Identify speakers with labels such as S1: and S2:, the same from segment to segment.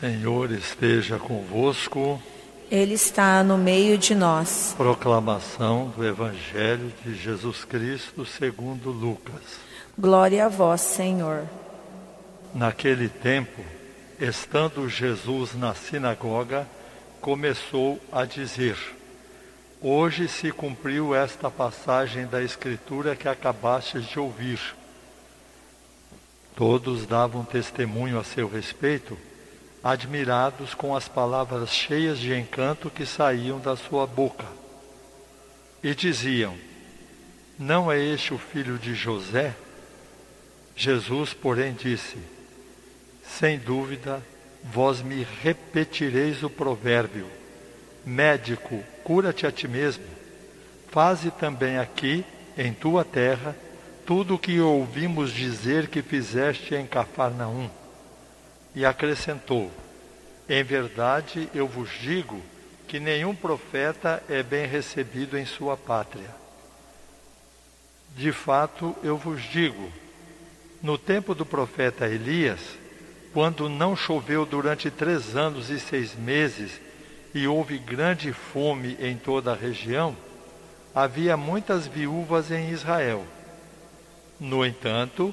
S1: Senhor esteja convosco.
S2: Ele está no meio de nós.
S1: Proclamação do Evangelho de Jesus Cristo segundo Lucas.
S2: Glória a vós, Senhor.
S1: Naquele tempo, estando Jesus na sinagoga, começou a dizer: Hoje se cumpriu esta passagem da Escritura que acabastes de ouvir. Todos davam testemunho a seu respeito admirados com as palavras cheias de encanto que saíam da sua boca. E diziam: Não é este o filho de José? Jesus, porém, disse: Sem dúvida, vós me repetireis o provérbio: Médico, cura-te a ti mesmo. Faze também aqui, em tua terra, tudo o que ouvimos dizer que fizeste em Cafarnaum. E acrescentou: Em verdade eu vos digo que nenhum profeta é bem recebido em sua pátria. De fato, eu vos digo: no tempo do profeta Elias, quando não choveu durante três anos e seis meses e houve grande fome em toda a região, havia muitas viúvas em Israel. No entanto,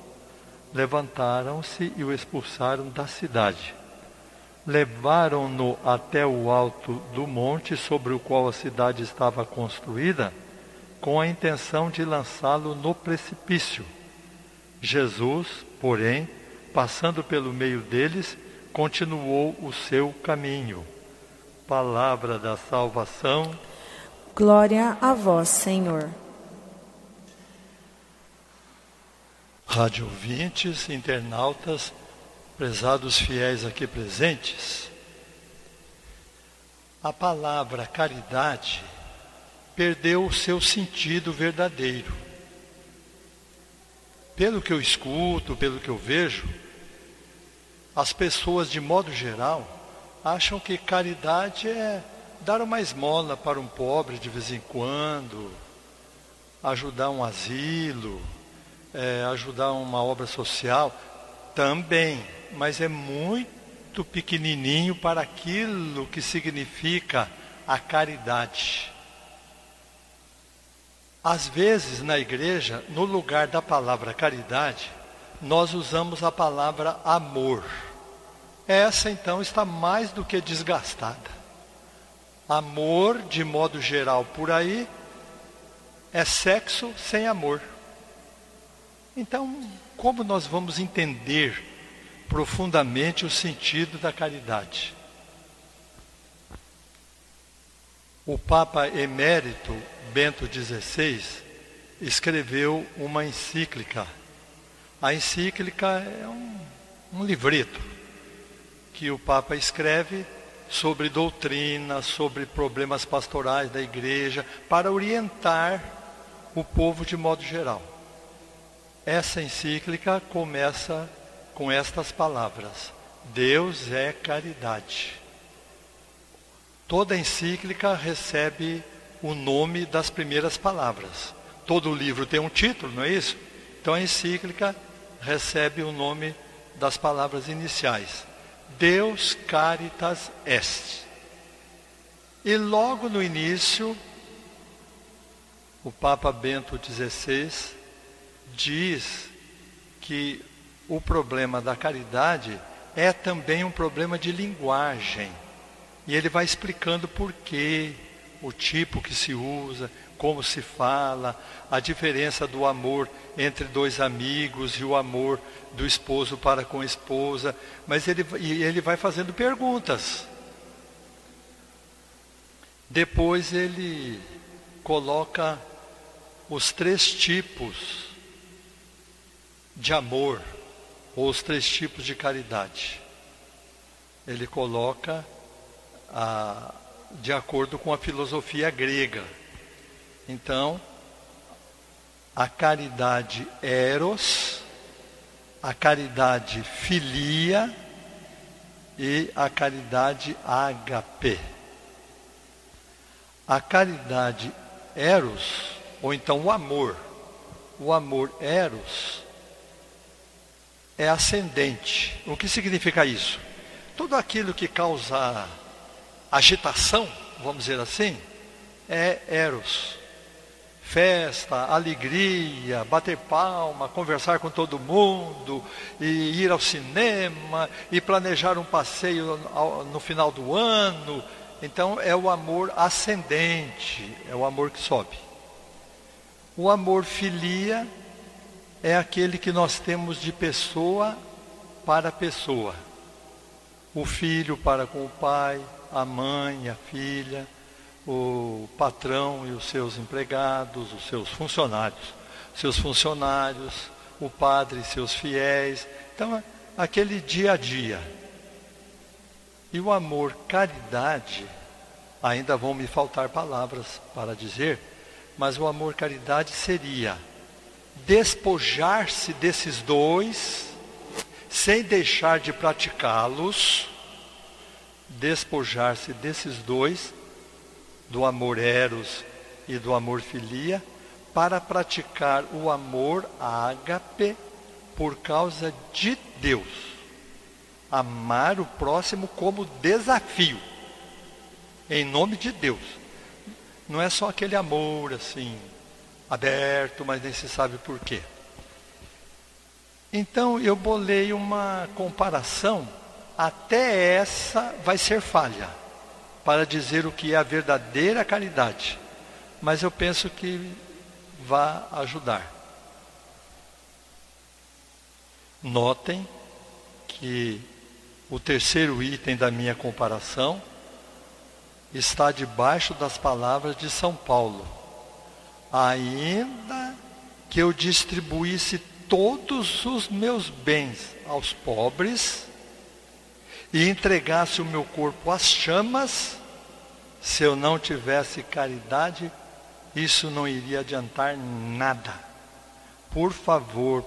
S1: levantaram-se e o expulsaram da cidade. Levaram-no até o alto do monte sobre o qual a cidade estava construída, com a intenção de lançá-lo no precipício. Jesus, porém, passando pelo meio deles, continuou o seu caminho. Palavra da salvação.
S2: Glória a vós, Senhor.
S1: Rádio ouvintes, internautas, prezados fiéis aqui presentes, a palavra caridade perdeu o seu sentido verdadeiro. Pelo que eu escuto, pelo que eu vejo, as pessoas, de modo geral, acham que caridade é dar uma esmola para um pobre de vez em quando, ajudar um asilo, é, ajudar uma obra social, também, mas é muito pequenininho para aquilo que significa a caridade. Às vezes, na igreja, no lugar da palavra caridade, nós usamos a palavra amor. Essa, então, está mais do que desgastada. Amor, de modo geral, por aí, é sexo sem amor. Então, como nós vamos entender profundamente o sentido da caridade? O Papa Emérito Bento XVI escreveu uma encíclica. A encíclica é um, um livreto que o Papa escreve sobre doutrina, sobre problemas pastorais da igreja, para orientar o povo de modo geral. Essa encíclica começa com estas palavras: Deus é caridade. Toda encíclica recebe o nome das primeiras palavras. Todo livro tem um título, não é isso? Então a encíclica recebe o nome das palavras iniciais. Deus caritas est. E logo no início, o Papa Bento XVI diz que o problema da caridade é também um problema de linguagem. E ele vai explicando por quê, o tipo que se usa, como se fala, a diferença do amor entre dois amigos e o amor do esposo para com a esposa. Mas ele, ele vai fazendo perguntas. Depois ele coloca os três tipos de amor, ou os três tipos de caridade. Ele coloca a, de acordo com a filosofia grega. Então, a caridade eros, a caridade filia e a caridade agape. A caridade eros, ou então o amor, o amor eros é ascendente. O que significa isso? Tudo aquilo que causa agitação, vamos dizer assim, é eros. Festa, alegria, bater palma, conversar com todo mundo, e ir ao cinema, e planejar um passeio no final do ano. Então é o amor ascendente, é o amor que sobe. O amor filia é aquele que nós temos de pessoa para pessoa. O filho para com o pai, a mãe, a filha, o patrão e os seus empregados, os seus funcionários, seus funcionários, o padre e seus fiéis. Então, aquele dia a dia. E o amor caridade, ainda vão me faltar palavras para dizer, mas o amor caridade seria despojar-se desses dois, sem deixar de praticá-los, despojar-se desses dois, do amor eros e do amor filia, para praticar o amor ágape por causa de Deus. Amar o próximo como desafio, em nome de Deus. Não é só aquele amor assim, aberto, mas nem se sabe por quê. Então eu bolei uma comparação, até essa vai ser falha, para dizer o que é a verdadeira caridade. Mas eu penso que vai ajudar. Notem que o terceiro item da minha comparação está debaixo das palavras de São Paulo ainda que eu distribuísse todos os meus bens aos pobres e entregasse o meu corpo às chamas, se eu não tivesse caridade, isso não iria adiantar nada. Por favor,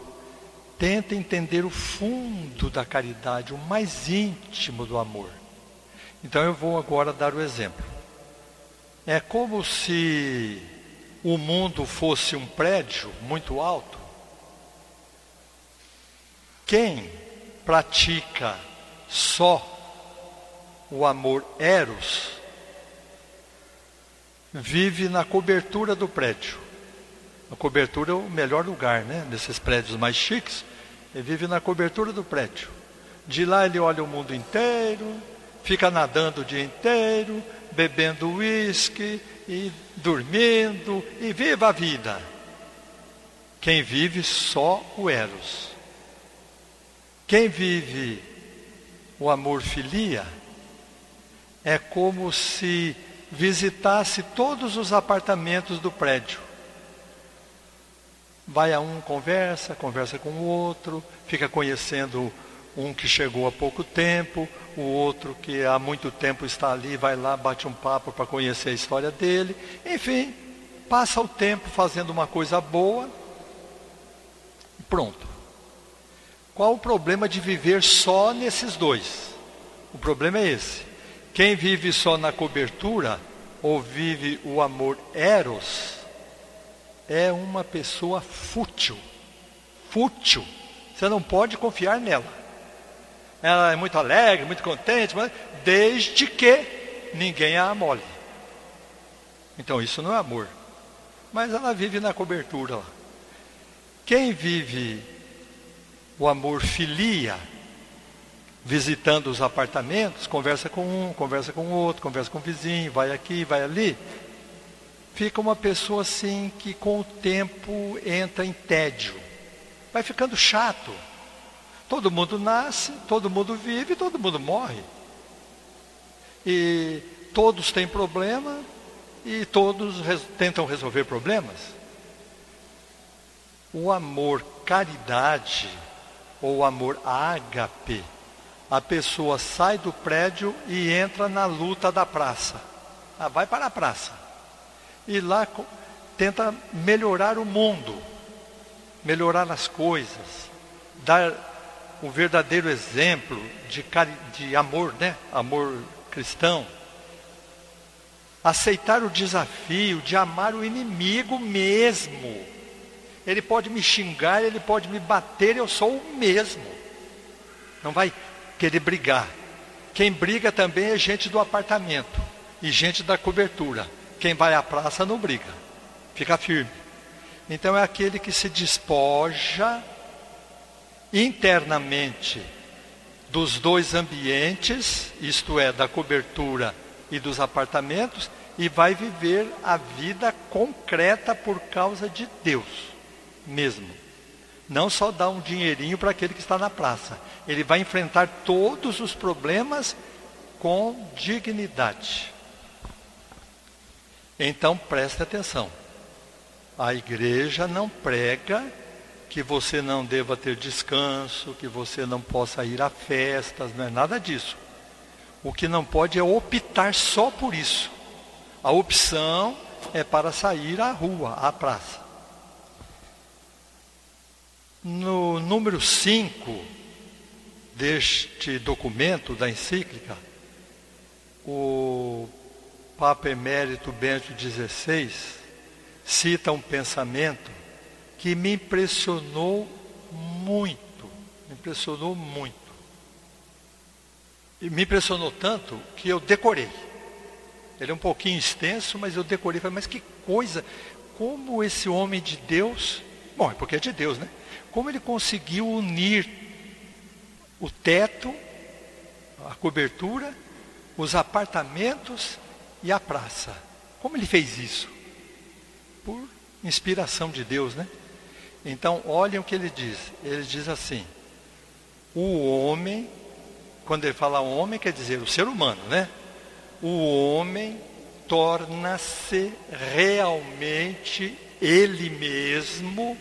S1: tenta entender o fundo da caridade, o mais íntimo do amor. Então eu vou agora dar o exemplo. É como se o mundo fosse um prédio muito alto, quem pratica só o amor eros vive na cobertura do prédio. A cobertura é o melhor lugar, né? Nesses prédios mais chiques, ele vive na cobertura do prédio. De lá ele olha o mundo inteiro, fica nadando o dia inteiro, bebendo uísque e dormindo e viva a vida. Quem vive só o Eros. Quem vive o amor filia é como se visitasse todos os apartamentos do prédio. Vai a um, conversa, conversa com o outro, fica conhecendo um que chegou há pouco tempo, o outro que há muito tempo está ali, vai lá, bate um papo para conhecer a história dele. Enfim, passa o tempo fazendo uma coisa boa. Pronto. Qual o problema de viver só nesses dois? O problema é esse. Quem vive só na cobertura, ou vive o amor eros, é uma pessoa fútil. Fútil. Você não pode confiar nela ela é muito alegre, muito contente, mas desde que ninguém a amole. Então isso não é amor. Mas ela vive na cobertura lá. Quem vive o amor filia, visitando os apartamentos, conversa com um, conversa com outro, conversa com o vizinho, vai aqui, vai ali, fica uma pessoa assim que com o tempo entra em tédio. Vai ficando chato. Todo mundo nasce, todo mundo vive, todo mundo morre. E todos têm problema e todos res tentam resolver problemas. O amor caridade ou amor ágape a pessoa sai do prédio e entra na luta da praça. Ah, vai para a praça. E lá tenta melhorar o mundo, melhorar as coisas, dar o verdadeiro exemplo de, de amor, né? Amor cristão. Aceitar o desafio de amar o inimigo mesmo. Ele pode me xingar, ele pode me bater, eu sou o mesmo. Não vai querer brigar. Quem briga também é gente do apartamento e gente da cobertura. Quem vai à praça não briga, fica firme. Então é aquele que se despoja internamente dos dois ambientes, isto é, da cobertura e dos apartamentos, e vai viver a vida concreta por causa de Deus mesmo. Não só dá um dinheirinho para aquele que está na praça. Ele vai enfrentar todos os problemas com dignidade. Então preste atenção. A igreja não prega que você não deva ter descanso, que você não possa ir a festas, não é nada disso. O que não pode é optar só por isso. A opção é para sair à rua, à praça. No número 5 deste documento da encíclica, o Papa Emérito Bento XVI cita um pensamento que me impressionou muito, me impressionou muito. E me impressionou tanto que eu decorei. Ele é um pouquinho extenso, mas eu decorei. Falei, mas que coisa, como esse homem de Deus, bom, é porque é de Deus, né? como ele conseguiu unir o teto, a cobertura, os apartamentos e a praça. Como ele fez isso? Por inspiração de Deus, né? Então, olhem o que ele diz. Ele diz assim: o homem, quando ele fala homem, quer dizer o ser humano, né? O homem torna-se realmente ele mesmo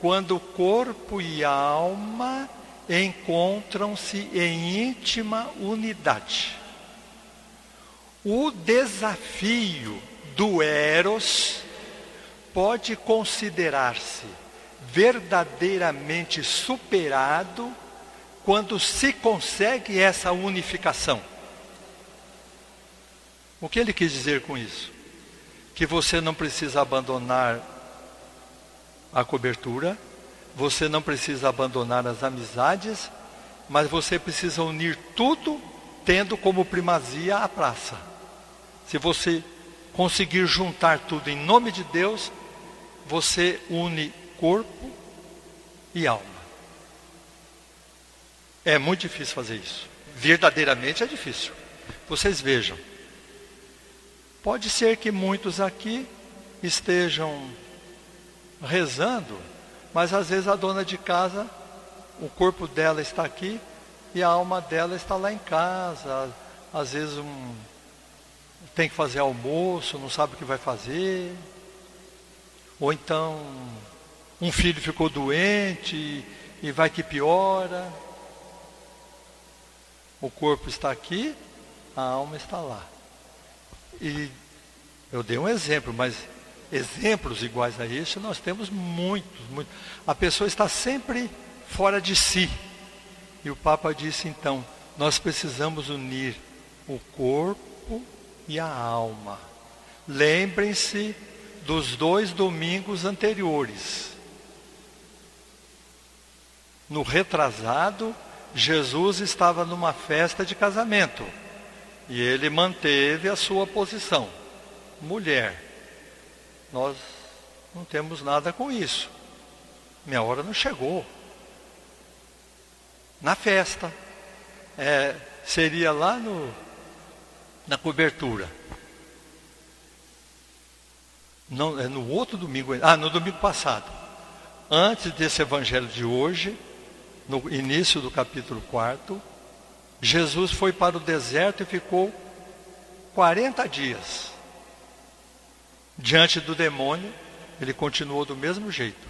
S1: quando corpo e alma encontram-se em íntima unidade. O desafio do Eros pode considerar-se verdadeiramente superado quando se consegue essa unificação. O que ele quis dizer com isso? Que você não precisa abandonar a cobertura, você não precisa abandonar as amizades, mas você precisa unir tudo tendo como primazia a praça. Se você conseguir juntar tudo em nome de Deus, você une corpo e alma. É muito difícil fazer isso. Verdadeiramente é difícil. Vocês vejam. Pode ser que muitos aqui estejam rezando, mas às vezes a dona de casa, o corpo dela está aqui e a alma dela está lá em casa. Às vezes um, tem que fazer almoço, não sabe o que vai fazer. Ou então um filho ficou doente e, vai que piora. O corpo está aqui, a alma está lá. E eu dei um exemplo, mas exemplos iguais a este, nós temos muitos, muitos. A pessoa está sempre fora de si. E o Papa disse então: nós precisamos unir o corpo e a alma. Lembrem-se dos dois domingos anteriores. No retrasado, Jesus estava numa festa de casamento e ele manteve a sua posição. Mulher, nós não temos nada com isso. Minha hora não chegou. Na festa. É, seria lá no, na cobertura. Não, é no outro domingo. Ah, no domingo passado. Antes desse evangelho de hoje, no início do capítulo 4, Jesus foi para o deserto e ficou 40 dias. Diante do demônio, ele continuou do mesmo jeito.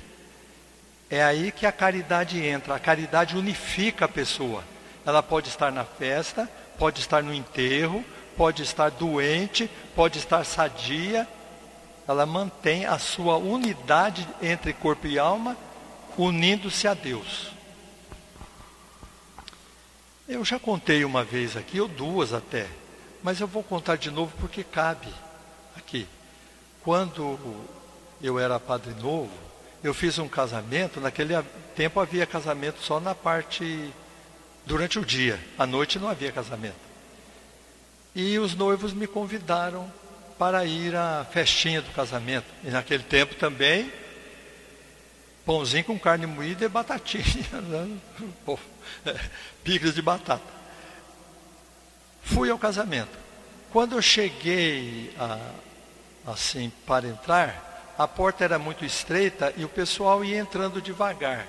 S1: É aí que a caridade entra. A caridade unifica a pessoa. Ela pode estar na festa, pode estar no enterro, pode estar doente, pode estar sadia. Ela mantém a sua unidade entre corpo e alma, unindo-se a Deus. Eu já contei uma vez aqui, ou duas até, mas eu vou contar de novo porque cabe aqui. Quando eu era padre novo, eu fiz um casamento, naquele tempo havia casamento só na parte durante o dia, à noite não havia casamento. E os noivos me convidaram para ir à festinha do casamento. E naquele tempo também, pãozinho com carne moída e batatinha, né? picles de batata. Fui ao casamento. Quando eu cheguei a, assim para entrar, a porta era muito estreita e o pessoal ia entrando devagar.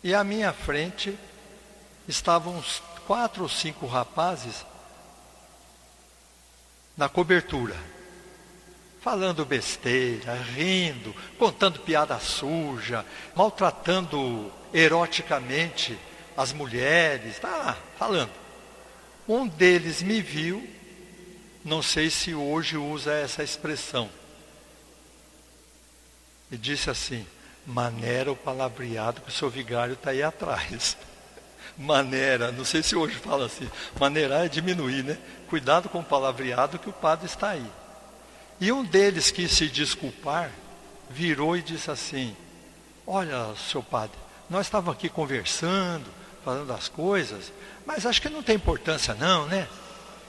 S1: E à minha frente estavam uns quatro ou cinco rapazes na cobertura, falando besteira, rindo, contando piada suja, maltratando eroticamente as mulheres, tá lá, falando. Um deles me viu, não sei se hoje usa essa expressão, e disse assim: maneira o palavreado que o seu vigário está aí atrás. maneira, não sei se hoje fala assim, maneirar é diminuir, né? Cuidado com o palavreado que o padre está aí. E um deles quis se desculpar, virou e disse assim: Olha, seu padre, nós estávamos aqui conversando, falando as coisas, mas acho que não tem importância não, né?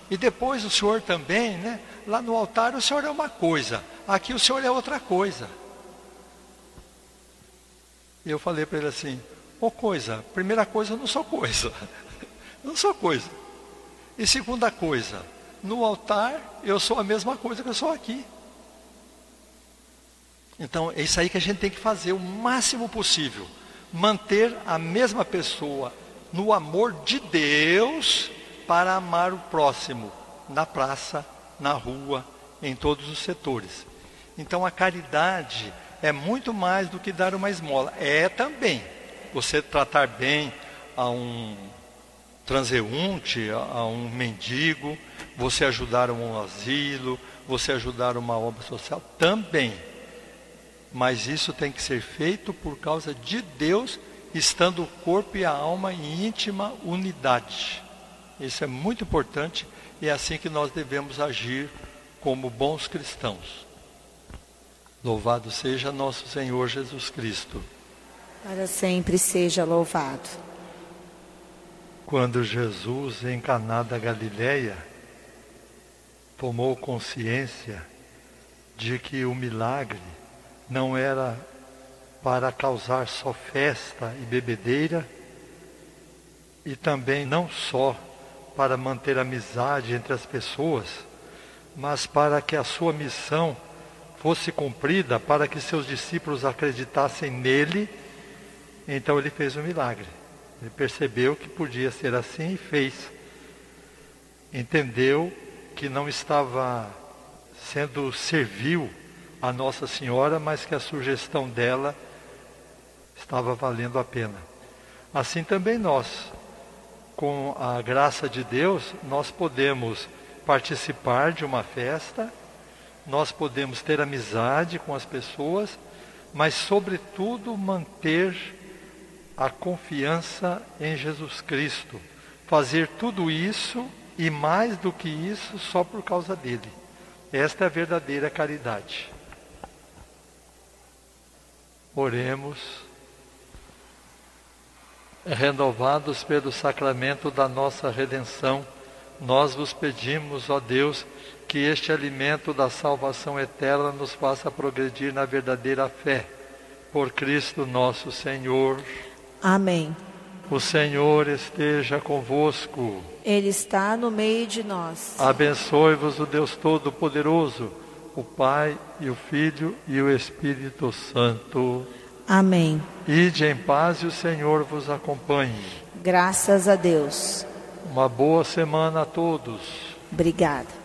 S1: E depois o senhor também, né? Lá no altar o senhor é uma coisa, aqui o senhor é outra coisa. Eu falei para ele assim: ou coisa, primeira coisa, eu não sou coisa. Não sou coisa. E segunda coisa, no altar eu sou a mesma coisa que eu sou aqui. Então é isso aí que a gente tem que fazer o máximo possível. Manter a mesma pessoa no amor de Deus para amar o próximo, na praça, na rua, em todos os setores. Então a caridade é muito mais do que dar uma esmola. É também você tratar bem a um transeunte, a um mendigo, você ajudar um asilo, você ajudar uma obra social, também. Mas isso tem que ser feito por causa de Deus, estando o corpo e a alma em íntima unidade. Isso é muito importante e é assim que nós devemos agir como bons cristãos. Louvado seja nosso Senhor Jesus Cristo.
S2: Para sempre seja louvado.
S1: Quando Jesus, em Caná da tomou consciência de que o milagre não era para causar só festa e bebedeira, e também não só para manter amizade entre as pessoas, mas para que a sua missão fosse cumprida, para que seus discípulos acreditassem nele então ele fez um milagre. Ele percebeu que podia ser assim e fez. Entendeu que não estava sendo servil a Nossa Senhora, mas que a sugestão dela estava valendo a pena. Assim também nós, com a graça de Deus, nós podemos participar de uma festa, nós podemos ter amizade com as pessoas, mas, sobretudo, manter a confiança em Jesus Cristo. Fazer tudo isso e mais do que isso só por causa dele. Esta é a verdadeira caridade. Oremos. Renovados pelo sacramento da nossa redenção, nós vos pedimos, ó Deus, que este alimento da salvação eterna nos faça progredir na verdadeira fé. Por Cristo nosso Senhor.
S2: Amém.
S1: O Senhor esteja convosco.
S2: Ele está no meio de nós.
S1: Abençoe-vos o Deus Todo-Poderoso, o Pai e o Filho e o Espírito Santo.
S2: Amém.
S1: Ide em paz e o Senhor vos acompanhe.
S2: Graças a Deus.
S1: Uma boa semana a todos.
S2: Obrigada.